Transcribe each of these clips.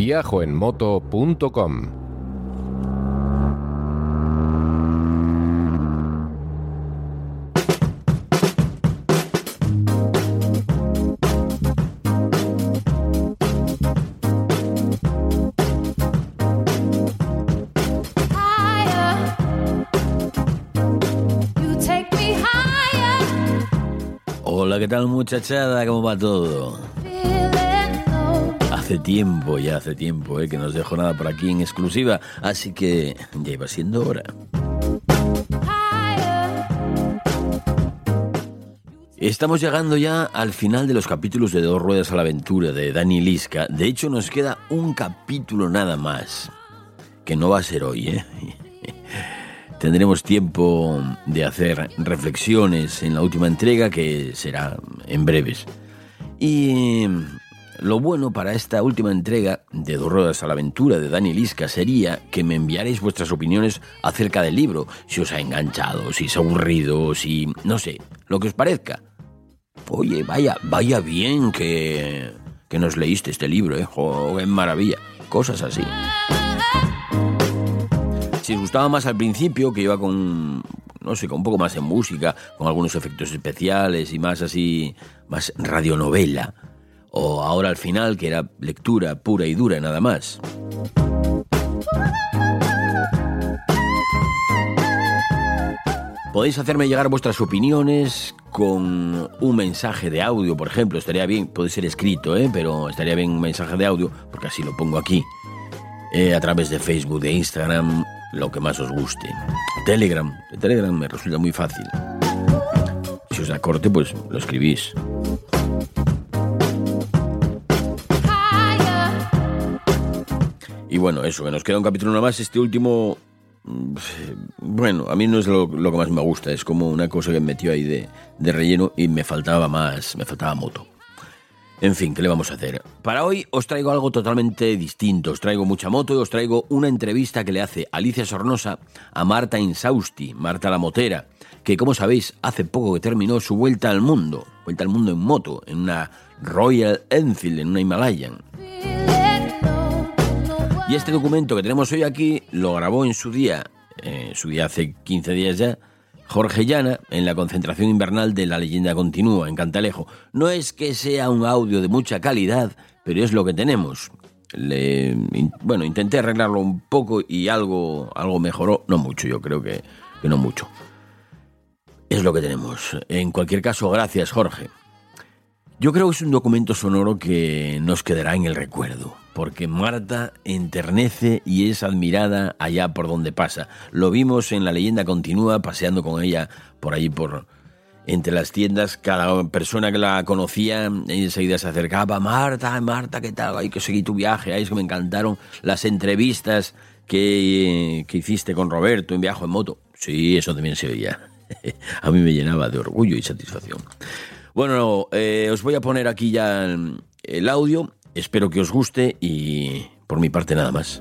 viajoenmoto.com Hola, ¿qué tal muchachada? ¿Cómo va todo? Tiempo, ya hace tiempo, ¿eh? que no os dejo nada por aquí en exclusiva, así que ya iba siendo hora. Estamos llegando ya al final de los capítulos de Dos Ruedas a la Aventura de Dani Lisca. De hecho, nos queda un capítulo nada más, que no va a ser hoy, ¿eh? Tendremos tiempo de hacer reflexiones en la última entrega, que será en breves. Y lo bueno para esta última entrega de Dos Ruedas a la Aventura de Dani Lisca sería que me enviaréis vuestras opiniones acerca del libro, si os ha enganchado, si ha aburrido, si... no sé, lo que os parezca. Oye, vaya, vaya bien que, que nos leíste este libro, ¿eh? ¡Jo, qué maravilla! Cosas así. Si os gustaba más al principio, que iba con, no sé, con un poco más de música, con algunos efectos especiales y más así, más radionovela, o ahora al final, que era lectura pura y dura nada más. Podéis hacerme llegar vuestras opiniones con un mensaje de audio, por ejemplo. Estaría bien, puede ser escrito, ¿eh? pero estaría bien un mensaje de audio, porque así lo pongo aquí. Eh, a través de Facebook, de Instagram, lo que más os guste. Telegram, de Telegram me resulta muy fácil. Si os da corte, pues lo escribís. Bueno, eso, que nos queda un capítulo nada más. Este último, mm, bueno, a mí no es lo, que más me gusta. Es como una cosa que me metió ahí de, de relleno y me faltaba más, me faltaba moto. En fin, ¿qué le vamos a hacer? Para hoy os traigo algo totalmente distinto. Os traigo mucha moto y os traigo una entrevista que le hace Alicia Sornosa a Marta Insausti, Marta la Motera, que como sabéis hace poco que terminó su vuelta al mundo, vuelta al mundo en moto, en una Royal Enfield, en una Himalayan. Y este documento que tenemos hoy aquí lo grabó en su día, eh, su día hace 15 días ya, Jorge Llana en la concentración invernal de La leyenda continúa en Cantalejo. No es que sea un audio de mucha calidad, pero es lo que tenemos. Le, bueno, intenté arreglarlo un poco y algo, algo mejoró, no mucho, yo creo que, que no mucho. Es lo que tenemos. En cualquier caso, gracias Jorge. Yo creo que es un documento sonoro que nos quedará en el recuerdo, porque Marta enternece y es admirada allá por donde pasa. Lo vimos en La leyenda continúa, paseando con ella por ahí por entre las tiendas, cada persona que la conocía enseguida se acercaba, Marta, Marta, ¿qué tal? Hay que seguir tu viaje, ahí es que me encantaron las entrevistas que, que hiciste con Roberto en Viajo en Moto. Sí, eso también se oía. A mí me llenaba de orgullo y satisfacción. Bueno, eh, os voy a poner aquí ya el audio. Espero que os guste y por mi parte nada más.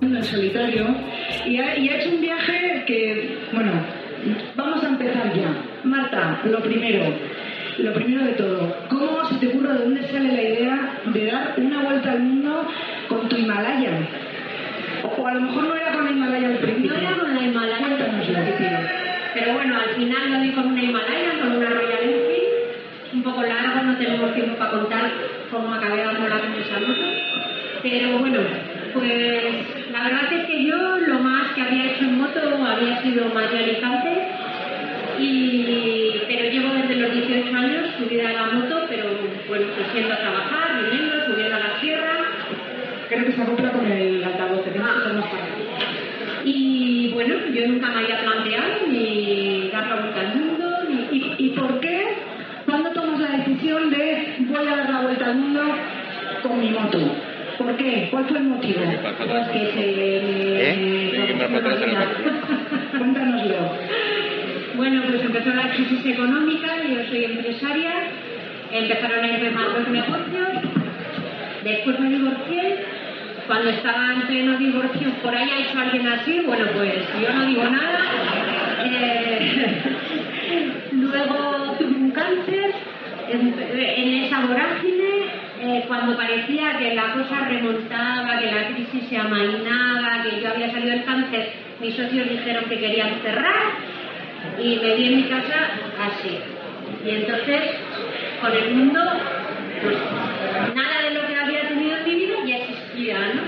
en solitario. Y ha, y ha hecho un viaje que, bueno, vamos a empezar ya. Marta, lo primero, lo primero de todo, ¿cómo se te ocurre, de dónde sale la idea de dar una vuelta al mundo con tu Himalaya? O, a lo mejor no era con la Himalaya al principio. No era con la Himalaya. Pero bueno, al final lo di con una Himalaya, con una Royal Enfield, un poco largo, no tenemos tiempo para contar cómo acabé con esa moto. Pero bueno, pues la verdad es que yo lo más que había hecho en moto había sido materializante, y, pero llevo desde los 18 años subida a la moto, pero bueno, pues yendo a trabajar, viniendo, subiendo a la sierra. Creo que se acopla con el altavoz, tenemos que ser más Y bueno, yo nunca me había planteado ni dar la vuelta al mundo, ni... ¿Y, ¿Y por qué? ¿Cuándo tomas la decisión de voy a dar la vuelta al mundo con mi moto? ¿Por qué? ¿Cuál fue el motivo? Pues que se... ¿Eh? Cuéntanoslo. Bueno, pues empezó la crisis económica, yo soy empresaria, empezaron a irme mal los negocios, después me divorcié, cuando estaba en pleno divorcio, por ahí ha hecho alguien así, bueno, pues yo no digo nada. Eh, luego tuve un cáncer, en, esa vorágine, eh, cuando parecía que la cosa remontaba, que la crisis se amainaba, que yo había salido del cáncer, mis socios dijeron que querían cerrar y me vi en mi casa así. Y entonces, con el mundo, pues nada de lo que había tenido en mi vida ¿no?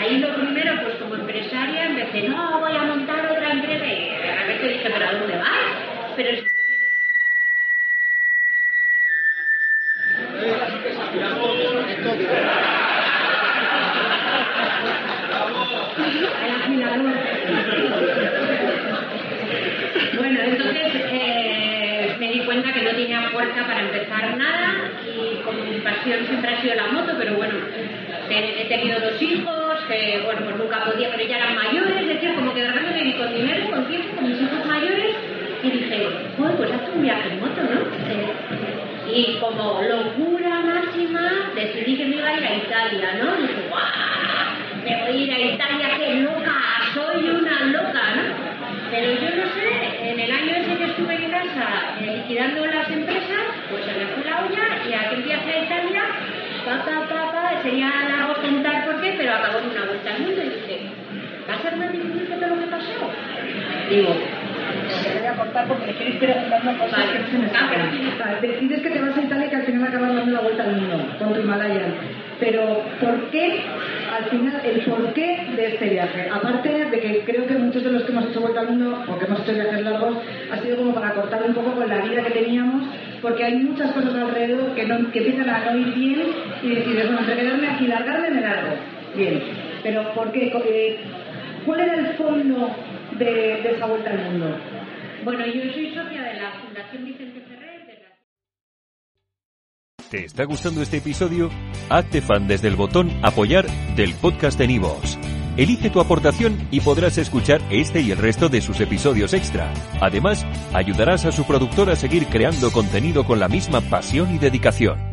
Ahí lo primero, pues como empresaria, empecé, no, voy a montar otra empresa y de repente dije, ¿pero a dónde vas? Pero si. Bueno, entonces eh, me di cuenta que no tenía fuerza para empezar nada y como mi pasión siempre ha sido la moto, pero bueno, he, tenido dos hijos, bueno, pues nunca podía, pero ya eran mayores, es decir, como que de repente me vi con dinero, con tiempo, con mis hijos mayores y dije, joder, pues hazte un viaje en moto, ¿no? Y como locura máxima decidí que me iba a ir a Italia, ¿no? Y dije, ¡guau! Me voy a ir a Italia, qué loca, soy una loca, ¿no? Pero yo no sé, en el año ese que estuve en casa eh, liquidando las empresas, pues se me fue la olla y aquel viaje a Italia, pa, pa, pa, contar por qué, pero acabó en una vuelta al mundo y dije, ¿va a ser más difícil que todo lo que pasó? Digo, Te voy a cortar porque me queréis preguntando cosas Vale. que no se me escapan. Vale, decides que te vas a Italia y que al final acabas dando la vuelta al mundo con tu Himalayan. Pero, ¿por qué, al final, el porqué de este viaje? Aparte de que creo que muchos de los que hemos hecho vuelta al mundo, o que hemos hecho viajes largos, ha sido como para cortar un poco con la vida que teníamos, porque hay muchas cosas alrededor que, no, que empiezan a no ir bien y decides, bueno, entre quedarme aquí largarme, me largo. Bien. Pero, ¿por qué? Eh, ¿Cuál era el fondo de, de esa vuelta al mundo? bueno, yo soy socia de la Fundación Vicente Ferrer, de la ¿Te está gustando este episodio? Hazte fan desde el botón Apoyar del podcast de Nivos. Elige tu aportación y podrás escuchar este y el resto de sus episodios extra. Además, ayudarás a su productor a seguir creando contenido con la misma pasión y dedicación.